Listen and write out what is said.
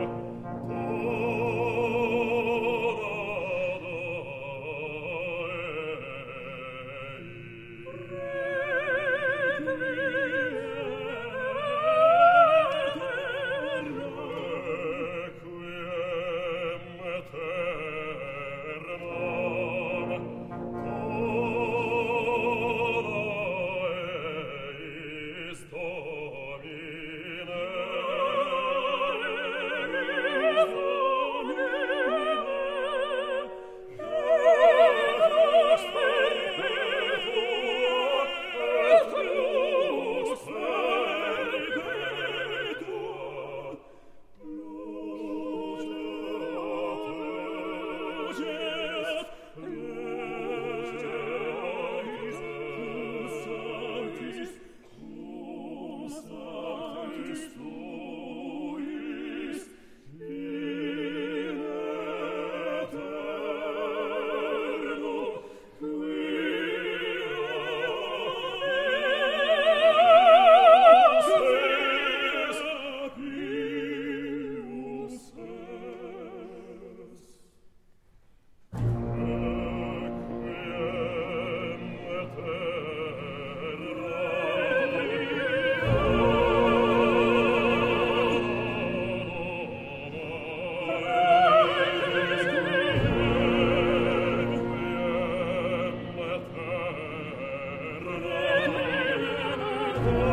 Thank you. Christus, Oh.